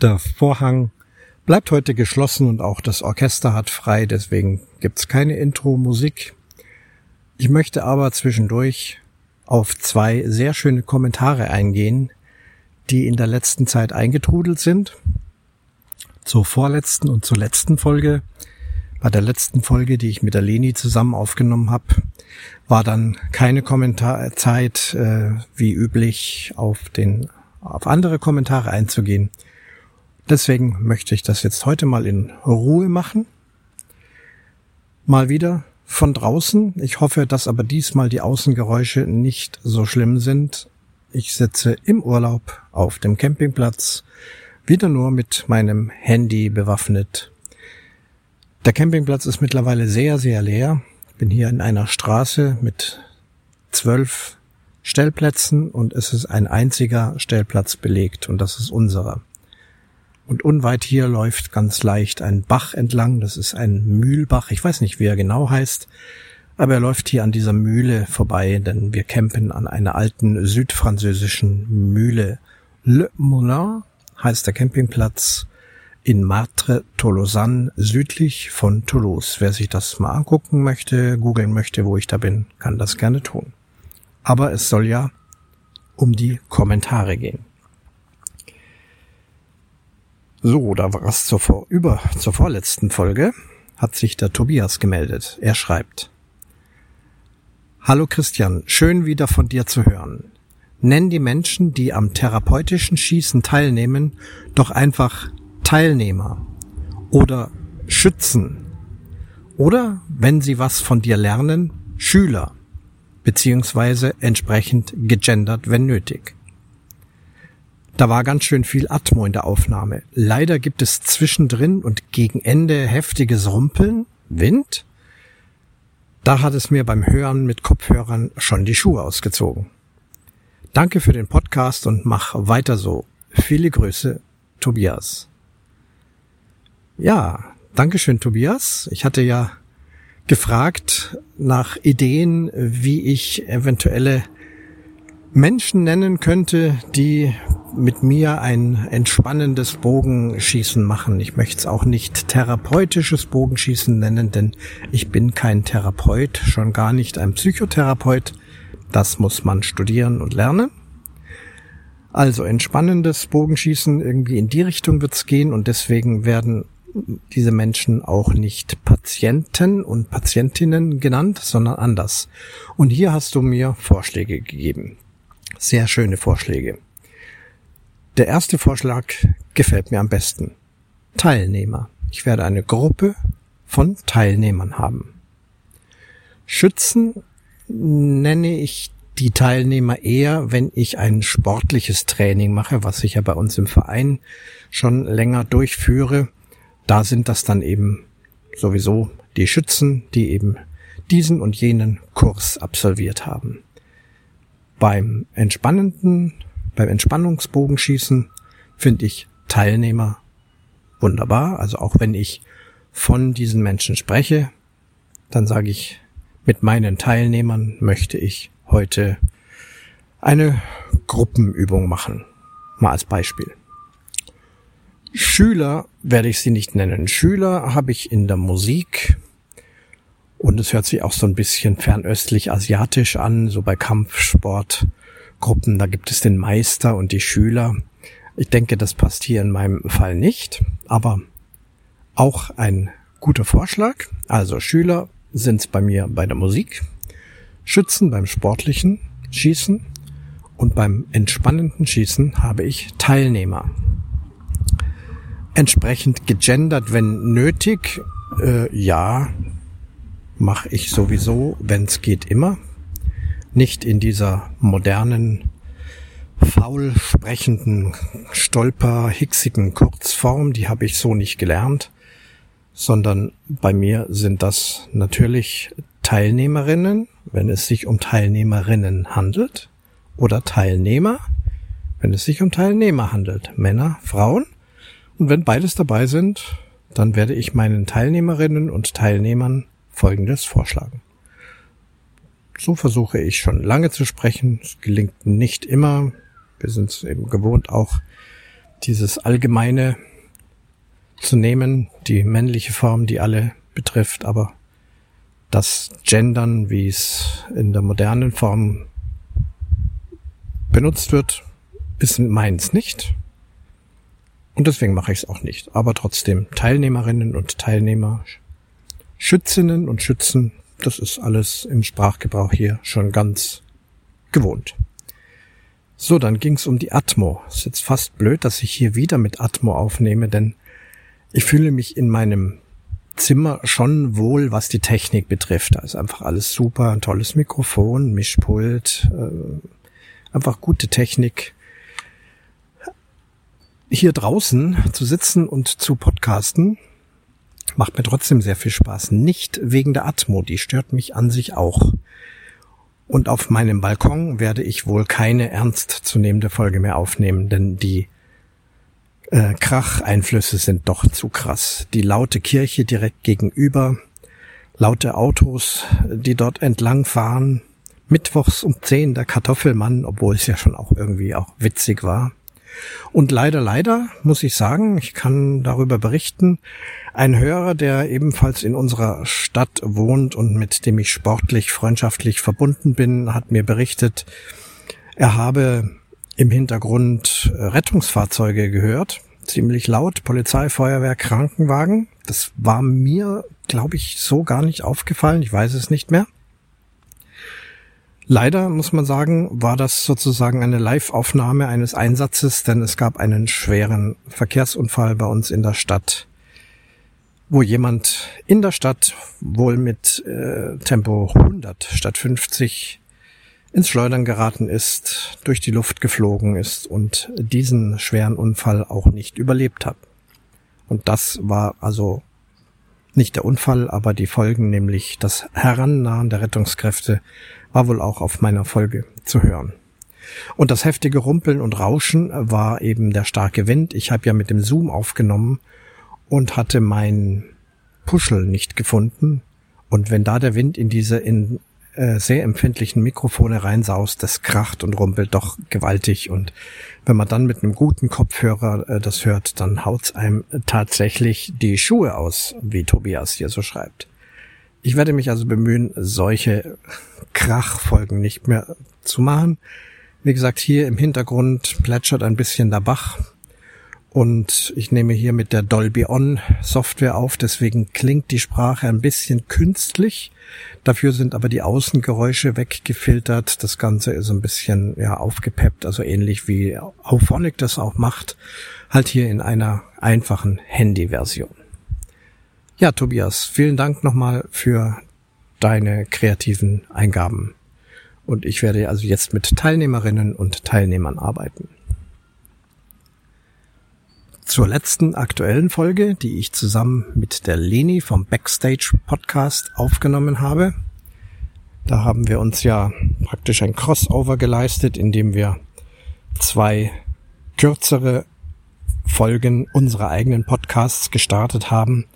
Der Vorhang bleibt heute geschlossen und auch das Orchester hat frei, deswegen gibt's keine Intro-Musik. Ich möchte aber zwischendurch auf zwei sehr schöne Kommentare eingehen, die in der letzten Zeit eingetrudelt sind. Zur vorletzten und zur letzten Folge. Bei der letzten Folge, die ich mit der Leni zusammen aufgenommen habe, war dann keine Kommentarzeit äh, wie üblich auf den auf andere Kommentare einzugehen. Deswegen möchte ich das jetzt heute mal in Ruhe machen. Mal wieder von draußen. Ich hoffe, dass aber diesmal die Außengeräusche nicht so schlimm sind. Ich sitze im Urlaub auf dem Campingplatz, wieder nur mit meinem Handy bewaffnet. Der Campingplatz ist mittlerweile sehr, sehr leer. Ich bin hier in einer Straße mit zwölf Stellplätzen und es ist ein einziger Stellplatz belegt und das ist unserer. Und unweit hier läuft ganz leicht ein Bach entlang. Das ist ein Mühlbach. Ich weiß nicht, wie er genau heißt. Aber er läuft hier an dieser Mühle vorbei, denn wir campen an einer alten südfranzösischen Mühle. Le Moulin heißt der Campingplatz in Martre Tolosan südlich von Toulouse. Wer sich das mal angucken möchte, googeln möchte, wo ich da bin, kann das gerne tun. Aber es soll ja um die Kommentare gehen. So, da war es zur, vor, über, zur vorletzten Folge, hat sich der Tobias gemeldet. Er schreibt. Hallo Christian, schön wieder von dir zu hören. Nenn die Menschen, die am therapeutischen Schießen teilnehmen, doch einfach Teilnehmer oder Schützen. Oder, wenn sie was von dir lernen, Schüler, beziehungsweise entsprechend gegendert, wenn nötig. Da war ganz schön viel Atmo in der Aufnahme. Leider gibt es zwischendrin und gegen Ende heftiges Rumpeln, Wind. Da hat es mir beim Hören mit Kopfhörern schon die Schuhe ausgezogen. Danke für den Podcast und mach weiter so. Viele Grüße, Tobias. Ja, Dankeschön, Tobias. Ich hatte ja gefragt nach Ideen, wie ich eventuelle Menschen nennen könnte, die mit mir ein entspannendes Bogenschießen machen. Ich möchte es auch nicht therapeutisches Bogenschießen nennen, denn ich bin kein Therapeut, schon gar nicht ein Psychotherapeut. Das muss man studieren und lernen. Also entspannendes Bogenschießen, irgendwie in die Richtung wird's gehen und deswegen werden diese Menschen auch nicht Patienten und Patientinnen genannt, sondern anders. Und hier hast du mir Vorschläge gegeben. Sehr schöne Vorschläge. Der erste Vorschlag gefällt mir am besten. Teilnehmer. Ich werde eine Gruppe von Teilnehmern haben. Schützen nenne ich die Teilnehmer eher, wenn ich ein sportliches Training mache, was ich ja bei uns im Verein schon länger durchführe. Da sind das dann eben sowieso die Schützen, die eben diesen und jenen Kurs absolviert haben. Beim entspannenden, beim Entspannungsbogenschießen finde ich Teilnehmer wunderbar. Also auch wenn ich von diesen Menschen spreche, dann sage ich, mit meinen Teilnehmern möchte ich heute eine Gruppenübung machen. Mal als Beispiel. Schüler werde ich sie nicht nennen. Schüler habe ich in der Musik und es hört sich auch so ein bisschen fernöstlich asiatisch an, so bei Kampfsportgruppen, da gibt es den Meister und die Schüler. Ich denke, das passt hier in meinem Fall nicht, aber auch ein guter Vorschlag. Also Schüler sind bei mir bei der Musik, Schützen beim sportlichen Schießen und beim entspannenden Schießen habe ich Teilnehmer. Entsprechend gegendert, wenn nötig, äh, ja, mache ich sowieso, wenn es geht, immer. Nicht in dieser modernen, faul sprechenden, stolper, hixigen Kurzform, die habe ich so nicht gelernt, sondern bei mir sind das natürlich Teilnehmerinnen, wenn es sich um Teilnehmerinnen handelt, oder Teilnehmer, wenn es sich um Teilnehmer handelt, Männer, Frauen. Und wenn beides dabei sind, dann werde ich meinen Teilnehmerinnen und Teilnehmern Folgendes vorschlagen. So versuche ich schon lange zu sprechen. Es gelingt nicht immer. Wir sind es eben gewohnt, auch dieses allgemeine zu nehmen, die männliche Form, die alle betrifft, aber das Gendern, wie es in der modernen Form benutzt wird, ist meins nicht. Und deswegen mache ich es auch nicht. Aber trotzdem, Teilnehmerinnen und Teilnehmer, Schützinnen und Schützen, das ist alles im Sprachgebrauch hier schon ganz gewohnt. So, dann ging es um die Atmo. Ist jetzt fast blöd, dass ich hier wieder mit Atmo aufnehme, denn ich fühle mich in meinem Zimmer schon wohl, was die Technik betrifft. Da ist einfach alles super, ein tolles Mikrofon, Mischpult, äh, einfach gute Technik. Hier draußen zu sitzen und zu podcasten macht mir trotzdem sehr viel Spaß. Nicht wegen der Atmo, die stört mich an sich auch. Und auf meinem Balkon werde ich wohl keine ernstzunehmende Folge mehr aufnehmen, denn die äh, Kracheinflüsse sind doch zu krass. Die laute Kirche direkt gegenüber, laute Autos, die dort entlang fahren, mittwochs um zehn der Kartoffelmann, obwohl es ja schon auch irgendwie auch witzig war. Und leider, leider muss ich sagen, ich kann darüber berichten, ein Hörer, der ebenfalls in unserer Stadt wohnt und mit dem ich sportlich, freundschaftlich verbunden bin, hat mir berichtet, er habe im Hintergrund Rettungsfahrzeuge gehört, ziemlich laut, Polizei, Feuerwehr, Krankenwagen. Das war mir, glaube ich, so gar nicht aufgefallen, ich weiß es nicht mehr. Leider muss man sagen, war das sozusagen eine Live-Aufnahme eines Einsatzes, denn es gab einen schweren Verkehrsunfall bei uns in der Stadt, wo jemand in der Stadt wohl mit äh, Tempo 100 statt 50 ins Schleudern geraten ist, durch die Luft geflogen ist und diesen schweren Unfall auch nicht überlebt hat. Und das war also nicht der Unfall, aber die Folgen, nämlich das Herannahen der Rettungskräfte war wohl auch auf meiner Folge zu hören. Und das heftige Rumpeln und Rauschen war eben der starke Wind. Ich habe ja mit dem Zoom aufgenommen und hatte mein Puschel nicht gefunden. Und wenn da der Wind in diese in äh, sehr empfindlichen Mikrofone reinsaust, das kracht und rumpelt doch gewaltig. Und wenn man dann mit einem guten Kopfhörer äh, das hört, dann haut's einem tatsächlich die Schuhe aus, wie Tobias hier so schreibt. Ich werde mich also bemühen, solche Krachfolgen nicht mehr zu machen. Wie gesagt, hier im Hintergrund plätschert ein bisschen der Bach und ich nehme hier mit der Dolby On Software auf, deswegen klingt die Sprache ein bisschen künstlich. Dafür sind aber die Außengeräusche weggefiltert. Das Ganze ist ein bisschen ja aufgepeppt, also ähnlich wie Auphonic das auch macht, halt hier in einer einfachen Handy-Version. Ja, Tobias, vielen Dank nochmal für deine kreativen Eingaben. Und ich werde also jetzt mit Teilnehmerinnen und Teilnehmern arbeiten. Zur letzten aktuellen Folge, die ich zusammen mit der Leni vom Backstage Podcast aufgenommen habe. Da haben wir uns ja praktisch ein Crossover geleistet, indem wir zwei kürzere Folgen unserer eigenen Podcasts gestartet haben,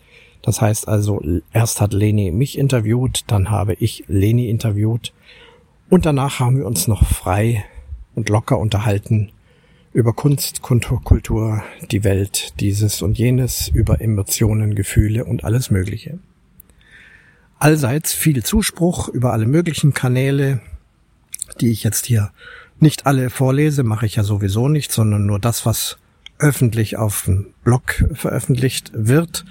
das heißt also, erst hat Leni mich interviewt, dann habe ich Leni interviewt und danach haben wir uns noch frei und locker unterhalten über Kunst, Kultur, die Welt, dieses und jenes, über Emotionen, Gefühle und alles Mögliche. Allseits viel Zuspruch über alle möglichen Kanäle, die ich jetzt hier nicht alle vorlese, mache ich ja sowieso nicht, sondern nur das, was öffentlich auf dem Blog veröffentlicht wird.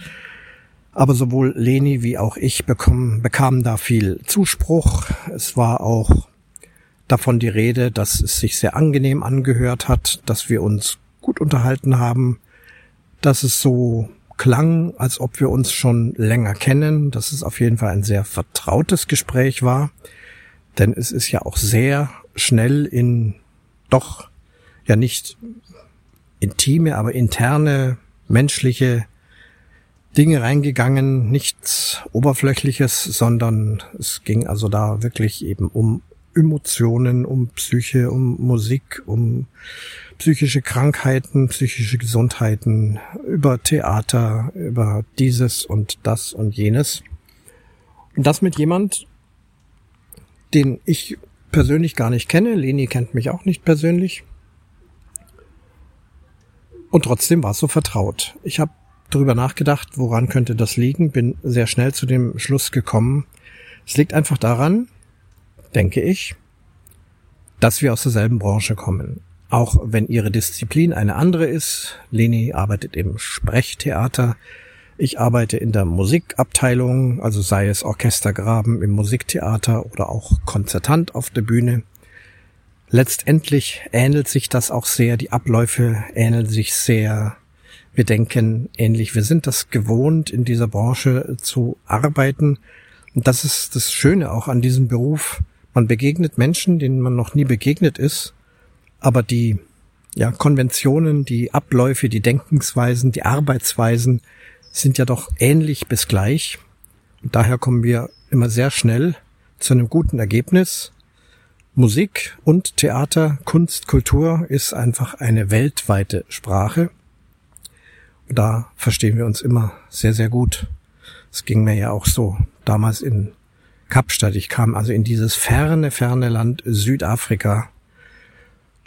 Aber sowohl Leni wie auch ich bekommen, bekamen da viel Zuspruch. Es war auch davon die Rede, dass es sich sehr angenehm angehört hat, dass wir uns gut unterhalten haben, dass es so klang, als ob wir uns schon länger kennen, dass es auf jeden Fall ein sehr vertrautes Gespräch war, denn es ist ja auch sehr schnell in doch ja nicht intime, aber interne menschliche Dinge reingegangen, nichts Oberflächliches, sondern es ging also da wirklich eben um Emotionen, um Psyche, um Musik, um psychische Krankheiten, psychische Gesundheiten, über Theater, über dieses und das und jenes. Und das mit jemand, den ich persönlich gar nicht kenne. Leni kennt mich auch nicht persönlich. Und trotzdem war es so vertraut. Ich habe darüber nachgedacht, woran könnte das liegen, bin sehr schnell zu dem Schluss gekommen. Es liegt einfach daran, denke ich, dass wir aus derselben Branche kommen. Auch wenn ihre Disziplin eine andere ist. Leni arbeitet im Sprechtheater. Ich arbeite in der Musikabteilung, also sei es Orchestergraben im Musiktheater oder auch Konzertant auf der Bühne. Letztendlich ähnelt sich das auch sehr, die Abläufe ähneln sich sehr. Wir denken ähnlich, wir sind das gewohnt, in dieser Branche zu arbeiten. Und das ist das Schöne auch an diesem Beruf. Man begegnet Menschen, denen man noch nie begegnet ist, aber die ja, Konventionen, die Abläufe, die Denkensweisen, die Arbeitsweisen sind ja doch ähnlich bis gleich. Und daher kommen wir immer sehr schnell zu einem guten Ergebnis. Musik und Theater, Kunst, Kultur ist einfach eine weltweite Sprache. Da verstehen wir uns immer sehr, sehr gut. Es ging mir ja auch so damals in Kapstadt. Ich kam also in dieses ferne, ferne Land Südafrika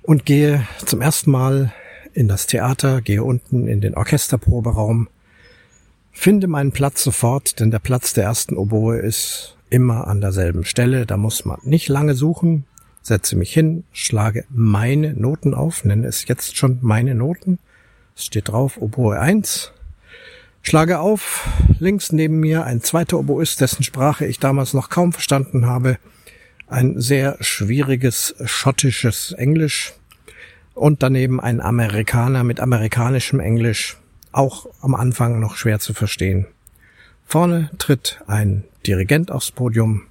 und gehe zum ersten Mal in das Theater, gehe unten in den Orchesterproberaum, finde meinen Platz sofort, denn der Platz der ersten Oboe ist immer an derselben Stelle. Da muss man nicht lange suchen setze mich hin, schlage meine Noten auf, nenne es jetzt schon meine Noten. Es steht drauf Oboe 1. Schlage auf, links neben mir ein zweiter Oboist, dessen Sprache ich damals noch kaum verstanden habe. Ein sehr schwieriges schottisches Englisch. Und daneben ein Amerikaner mit amerikanischem Englisch, auch am Anfang noch schwer zu verstehen. Vorne tritt ein Dirigent aufs Podium,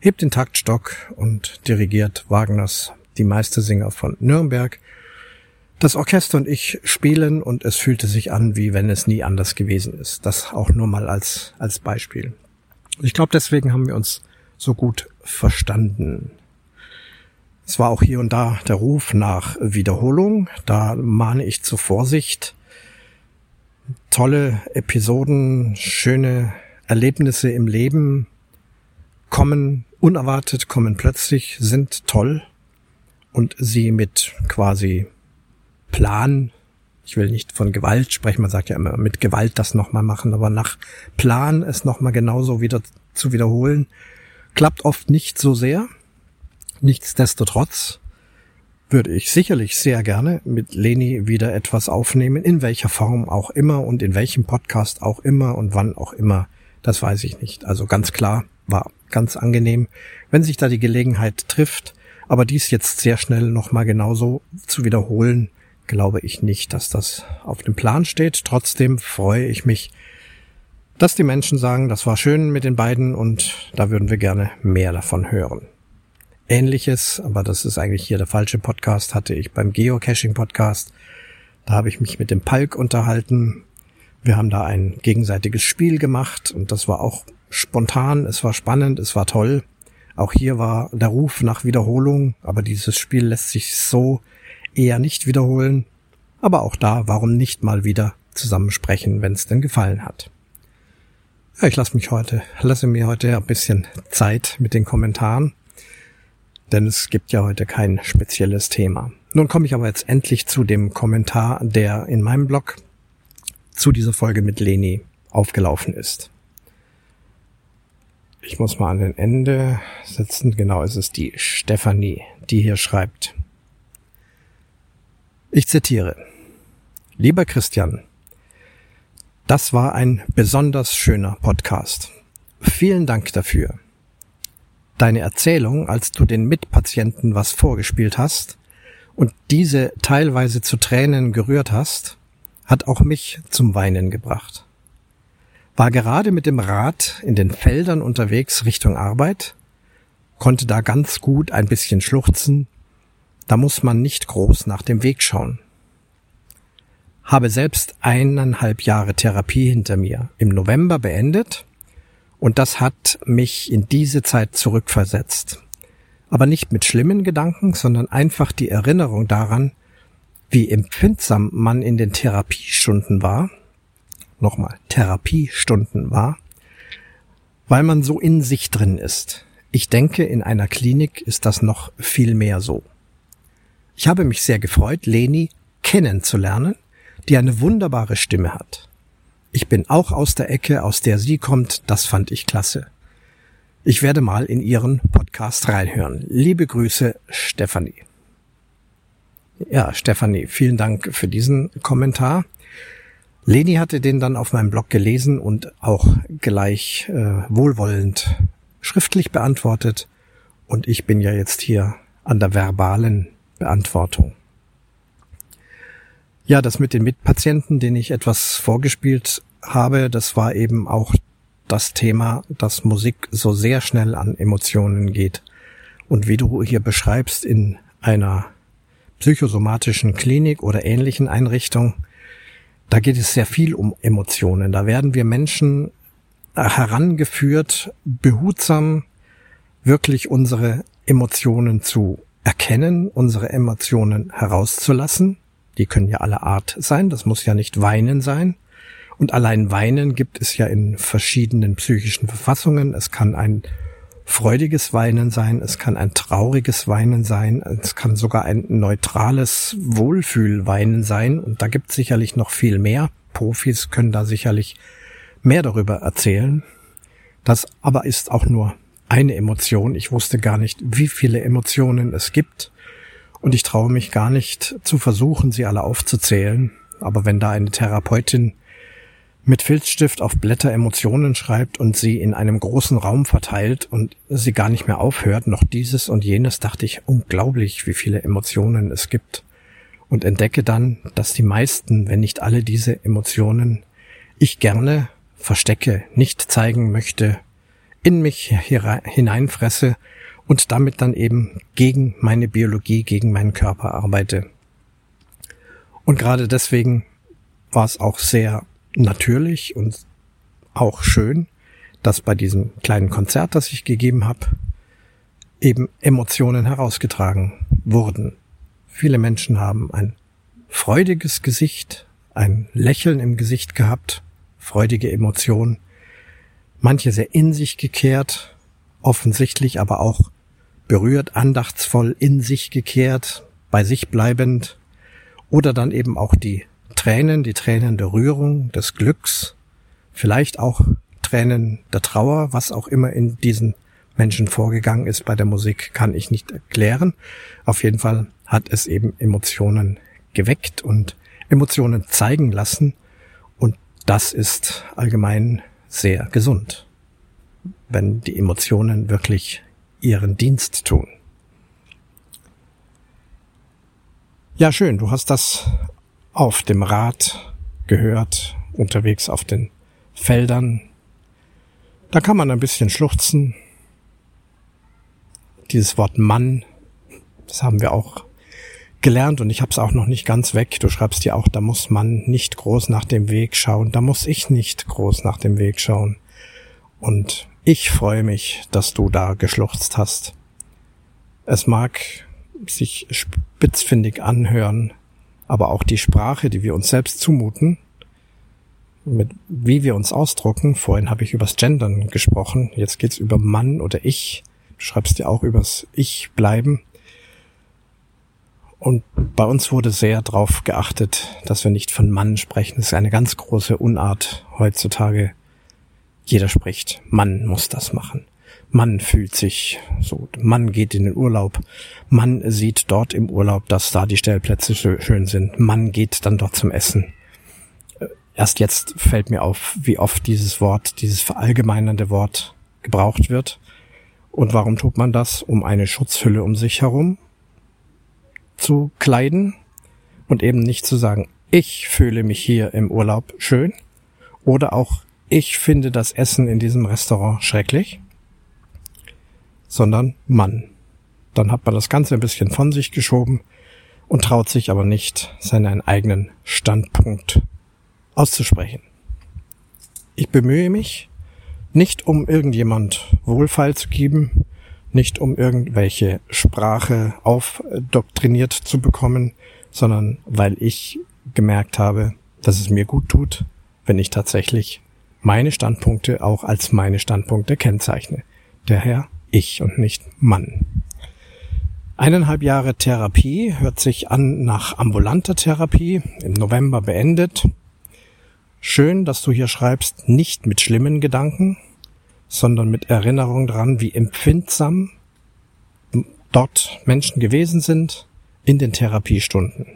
hebt den Taktstock und dirigiert Wagners Die Meistersinger von Nürnberg. Das Orchester und ich spielen und es fühlte sich an, wie wenn es nie anders gewesen ist. Das auch nur mal als, als Beispiel. Ich glaube, deswegen haben wir uns so gut verstanden. Es war auch hier und da der Ruf nach Wiederholung. Da mahne ich zur Vorsicht. Tolle Episoden, schöne Erlebnisse im Leben kommen unerwartet, kommen plötzlich, sind toll und sie mit quasi Plan, ich will nicht von Gewalt sprechen, man sagt ja immer mit Gewalt das nochmal machen, aber nach Plan es nochmal genauso wieder zu wiederholen, klappt oft nicht so sehr. Nichtsdestotrotz würde ich sicherlich sehr gerne mit Leni wieder etwas aufnehmen, in welcher Form auch immer und in welchem Podcast auch immer und wann auch immer, das weiß ich nicht. Also ganz klar, war ganz angenehm, wenn sich da die Gelegenheit trifft. Aber dies jetzt sehr schnell nochmal genauso zu wiederholen, glaube ich nicht, dass das auf dem Plan steht. Trotzdem freue ich mich, dass die Menschen sagen, das war schön mit den beiden und da würden wir gerne mehr davon hören. Ähnliches, aber das ist eigentlich hier der falsche Podcast, hatte ich beim Geocaching Podcast. Da habe ich mich mit dem Palk unterhalten. Wir haben da ein gegenseitiges Spiel gemacht und das war auch spontan, es war spannend, es war toll. Auch hier war der Ruf nach Wiederholung, aber dieses Spiel lässt sich so eher nicht wiederholen. Aber auch da, warum nicht mal wieder zusammensprechen, wenn es denn gefallen hat. Ja, ich lasse mich heute, lasse mir heute ein bisschen Zeit mit den Kommentaren, denn es gibt ja heute kein spezielles Thema. Nun komme ich aber jetzt endlich zu dem Kommentar, der in meinem Blog zu dieser Folge mit Leni aufgelaufen ist. Ich muss mal an den Ende setzen. Genau, es ist die Stefanie, die hier schreibt. Ich zitiere. Lieber Christian, das war ein besonders schöner Podcast. Vielen Dank dafür. Deine Erzählung, als du den Mitpatienten was vorgespielt hast und diese teilweise zu Tränen gerührt hast, hat auch mich zum Weinen gebracht war gerade mit dem Rad in den Feldern unterwegs Richtung Arbeit, konnte da ganz gut ein bisschen schluchzen, da muss man nicht groß nach dem Weg schauen. Habe selbst eineinhalb Jahre Therapie hinter mir, im November beendet, und das hat mich in diese Zeit zurückversetzt. Aber nicht mit schlimmen Gedanken, sondern einfach die Erinnerung daran, wie empfindsam man in den Therapiestunden war nochmal Therapiestunden war, weil man so in sich drin ist. Ich denke, in einer Klinik ist das noch viel mehr so. Ich habe mich sehr gefreut, Leni kennenzulernen, die eine wunderbare Stimme hat. Ich bin auch aus der Ecke, aus der sie kommt, das fand ich klasse. Ich werde mal in ihren Podcast reinhören. Liebe Grüße, Stefanie. Ja, Stefanie, vielen Dank für diesen Kommentar. Leni hatte den dann auf meinem Blog gelesen und auch gleich äh, wohlwollend schriftlich beantwortet. Und ich bin ja jetzt hier an der verbalen Beantwortung. Ja, das mit den Mitpatienten, den ich etwas vorgespielt habe, das war eben auch das Thema, dass Musik so sehr schnell an Emotionen geht. Und wie du hier beschreibst, in einer psychosomatischen Klinik oder ähnlichen Einrichtung, da geht es sehr viel um Emotionen. Da werden wir Menschen herangeführt, behutsam wirklich unsere Emotionen zu erkennen, unsere Emotionen herauszulassen. Die können ja aller Art sein, das muss ja nicht weinen sein. Und allein weinen gibt es ja in verschiedenen psychischen Verfassungen. Es kann ein freudiges Weinen sein, es kann ein trauriges Weinen sein, es kann sogar ein neutrales Wohlfühlweinen sein. Und da gibt es sicherlich noch viel mehr. Profis können da sicherlich mehr darüber erzählen. Das aber ist auch nur eine Emotion. Ich wusste gar nicht, wie viele Emotionen es gibt. Und ich traue mich gar nicht zu versuchen, sie alle aufzuzählen. Aber wenn da eine Therapeutin mit Filzstift auf Blätter Emotionen schreibt und sie in einem großen Raum verteilt und sie gar nicht mehr aufhört, noch dieses und jenes, dachte ich, unglaublich, wie viele Emotionen es gibt. Und entdecke dann, dass die meisten, wenn nicht alle diese Emotionen, ich gerne verstecke, nicht zeigen möchte, in mich hineinfresse und damit dann eben gegen meine Biologie, gegen meinen Körper arbeite. Und gerade deswegen war es auch sehr natürlich und auch schön, dass bei diesem kleinen Konzert, das ich gegeben habe, eben Emotionen herausgetragen wurden. Viele Menschen haben ein freudiges Gesicht, ein Lächeln im Gesicht gehabt, freudige Emotionen, manche sehr in sich gekehrt, offensichtlich aber auch berührt, andachtsvoll in sich gekehrt, bei sich bleibend, oder dann eben auch die Tränen, die Tränen der Rührung, des Glücks, vielleicht auch Tränen der Trauer, was auch immer in diesen Menschen vorgegangen ist bei der Musik, kann ich nicht erklären. Auf jeden Fall hat es eben Emotionen geweckt und Emotionen zeigen lassen und das ist allgemein sehr gesund, wenn die Emotionen wirklich ihren Dienst tun. Ja, schön, du hast das auf dem Rad gehört, unterwegs auf den Feldern. Da kann man ein bisschen schluchzen. Dieses Wort Mann, das haben wir auch gelernt und ich habe es auch noch nicht ganz weg. Du schreibst ja auch, da muss man nicht groß nach dem Weg schauen, da muss ich nicht groß nach dem Weg schauen. Und ich freue mich, dass du da geschluchzt hast. Es mag sich spitzfindig anhören, aber auch die Sprache, die wir uns selbst zumuten, mit wie wir uns ausdrucken. Vorhin habe ich übers Gendern gesprochen, jetzt geht's über Mann oder Ich. Du schreibst ja auch übers Ich bleiben. Und bei uns wurde sehr darauf geachtet, dass wir nicht von Mann sprechen. Das ist eine ganz große Unart heutzutage. Jeder spricht. Mann muss das machen. Mann fühlt sich so, Mann geht in den Urlaub, Mann sieht dort im Urlaub, dass da die Stellplätze schön sind, Mann geht dann dort zum Essen. Äh, erst jetzt fällt mir auf, wie oft dieses Wort, dieses verallgemeinernde Wort gebraucht wird. Und warum tut man das? Um eine Schutzhülle um sich herum zu kleiden und eben nicht zu sagen, ich fühle mich hier im Urlaub schön oder auch ich finde das Essen in diesem Restaurant schrecklich sondern Mann. Dann hat man das Ganze ein bisschen von sich geschoben und traut sich aber nicht, seinen eigenen Standpunkt auszusprechen. Ich bemühe mich, nicht um irgendjemand Wohlfall zu geben, nicht um irgendwelche Sprache aufdoktriniert zu bekommen, sondern weil ich gemerkt habe, dass es mir gut tut, wenn ich tatsächlich meine Standpunkte auch als meine Standpunkte kennzeichne. Daher ich und nicht Mann. Eineinhalb Jahre Therapie hört sich an nach ambulanter Therapie, im November beendet. Schön, dass du hier schreibst, nicht mit schlimmen Gedanken, sondern mit Erinnerung dran, wie empfindsam dort Menschen gewesen sind in den Therapiestunden.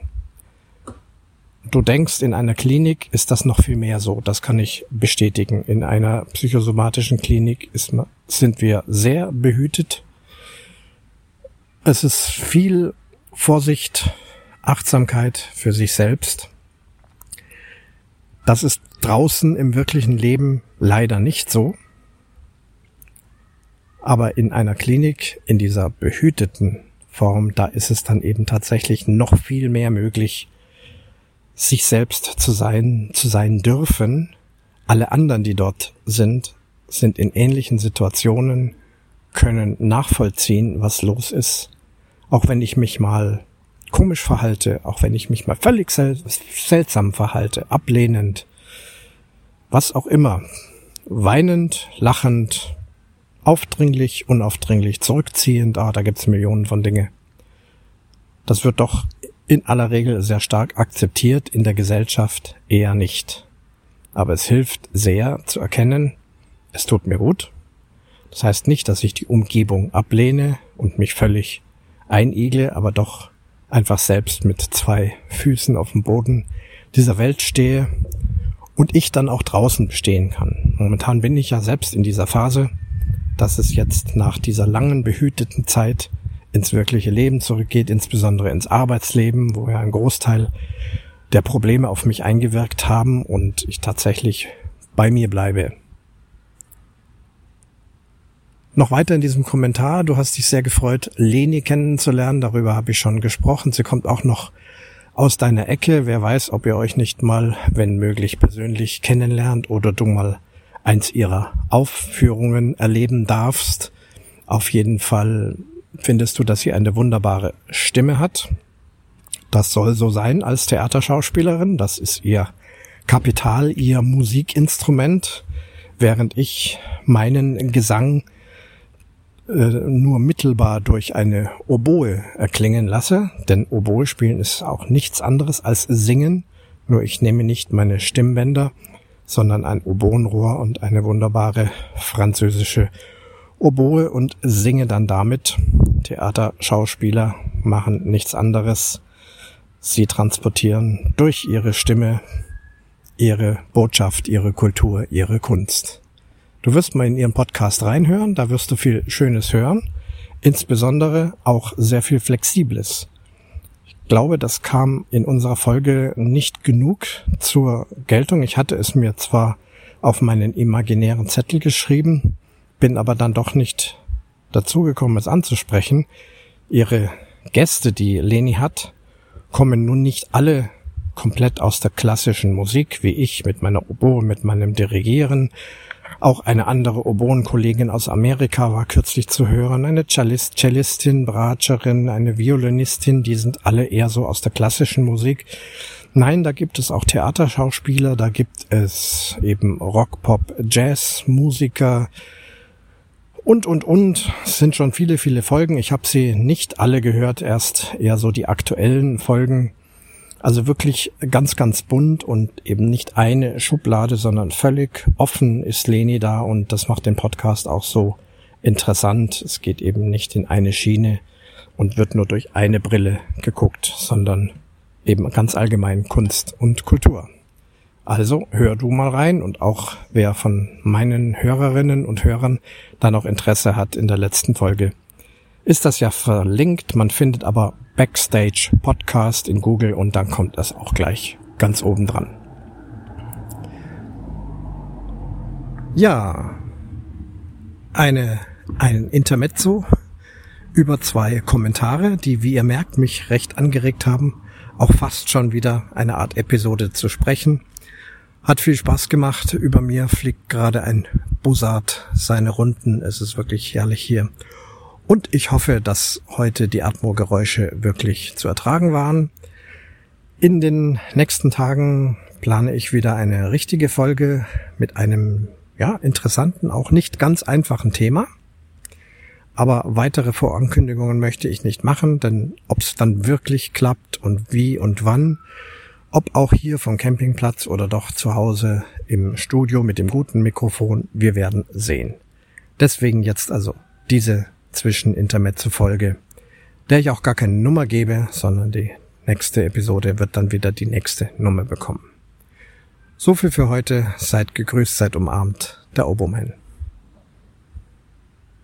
Du denkst, in einer Klinik ist das noch viel mehr so. Das kann ich bestätigen. In einer psychosomatischen Klinik ist, sind wir sehr behütet. Es ist viel Vorsicht, Achtsamkeit für sich selbst. Das ist draußen im wirklichen Leben leider nicht so. Aber in einer Klinik, in dieser behüteten Form, da ist es dann eben tatsächlich noch viel mehr möglich, sich selbst zu sein, zu sein dürfen. Alle anderen, die dort sind, sind in ähnlichen Situationen, können nachvollziehen, was los ist. Auch wenn ich mich mal komisch verhalte, auch wenn ich mich mal völlig sel seltsam verhalte, ablehnend, was auch immer, weinend, lachend, aufdringlich, unaufdringlich, zurückziehend, ah, da gibt's Millionen von Dinge. Das wird doch in aller Regel sehr stark akzeptiert, in der Gesellschaft eher nicht. Aber es hilft sehr zu erkennen, es tut mir gut. Das heißt nicht, dass ich die Umgebung ablehne und mich völlig einigle, aber doch einfach selbst mit zwei Füßen auf dem Boden dieser Welt stehe und ich dann auch draußen bestehen kann. Momentan bin ich ja selbst in dieser Phase, dass es jetzt nach dieser langen behüteten Zeit ins wirkliche Leben zurückgeht, insbesondere ins Arbeitsleben, wo ja ein Großteil der Probleme auf mich eingewirkt haben und ich tatsächlich bei mir bleibe. Noch weiter in diesem Kommentar, du hast dich sehr gefreut, Leni kennenzulernen, darüber habe ich schon gesprochen. Sie kommt auch noch aus deiner Ecke. Wer weiß, ob ihr euch nicht mal, wenn möglich, persönlich kennenlernt oder du mal eins ihrer Aufführungen erleben darfst. Auf jeden Fall findest du, dass sie eine wunderbare Stimme hat. Das soll so sein als Theaterschauspielerin. Das ist ihr Kapital, ihr Musikinstrument, während ich meinen Gesang äh, nur mittelbar durch eine Oboe erklingen lasse, denn Oboe spielen ist auch nichts anderes als Singen, nur ich nehme nicht meine Stimmbänder, sondern ein Oboenrohr und eine wunderbare französische Oboe und singe dann damit. Theaterschauspieler machen nichts anderes. Sie transportieren durch ihre Stimme ihre Botschaft, ihre Kultur, ihre Kunst. Du wirst mal in ihren Podcast reinhören, da wirst du viel Schönes hören, insbesondere auch sehr viel Flexibles. Ich glaube, das kam in unserer Folge nicht genug zur Geltung. Ich hatte es mir zwar auf meinen imaginären Zettel geschrieben, bin aber dann doch nicht dazugekommen, es anzusprechen. Ihre Gäste, die Leni hat, kommen nun nicht alle komplett aus der klassischen Musik, wie ich mit meiner Oboe, mit meinem Dirigieren. Auch eine andere Oboenkollegin aus Amerika war kürzlich zu hören, eine Cellist, Cellistin, Bratscherin, eine Violinistin, die sind alle eher so aus der klassischen Musik. Nein, da gibt es auch Theaterschauspieler, da gibt es eben Rock, Pop, Jazz, Musiker, und, und, und. Es sind schon viele, viele Folgen. Ich habe sie nicht alle gehört, erst eher so die aktuellen Folgen. Also wirklich ganz, ganz bunt und eben nicht eine Schublade, sondern völlig offen ist Leni da und das macht den Podcast auch so interessant. Es geht eben nicht in eine Schiene und wird nur durch eine Brille geguckt, sondern eben ganz allgemein Kunst und Kultur. Also hör du mal rein und auch wer von meinen Hörerinnen und Hörern da noch Interesse hat in der letzten Folge, ist das ja verlinkt. Man findet aber Backstage Podcast in Google und dann kommt das auch gleich ganz oben dran. Ja, eine, ein Intermezzo über zwei Kommentare, die, wie ihr merkt, mich recht angeregt haben, auch fast schon wieder eine Art Episode zu sprechen. Hat viel Spaß gemacht. Über mir fliegt gerade ein Bussard seine Runden. Es ist wirklich herrlich hier. Und ich hoffe, dass heute die Atmo-Geräusche wirklich zu ertragen waren. In den nächsten Tagen plane ich wieder eine richtige Folge mit einem, ja, interessanten, auch nicht ganz einfachen Thema. Aber weitere Vorankündigungen möchte ich nicht machen, denn ob es dann wirklich klappt und wie und wann, ob auch hier vom Campingplatz oder doch zu Hause im Studio mit dem guten Mikrofon, wir werden sehen. Deswegen jetzt also diese Zwischen-Intermezzo-Folge, der ich auch gar keine Nummer gebe, sondern die nächste Episode wird dann wieder die nächste Nummer bekommen. So viel für heute. Seid gegrüßt, seid umarmt. Der Oboman.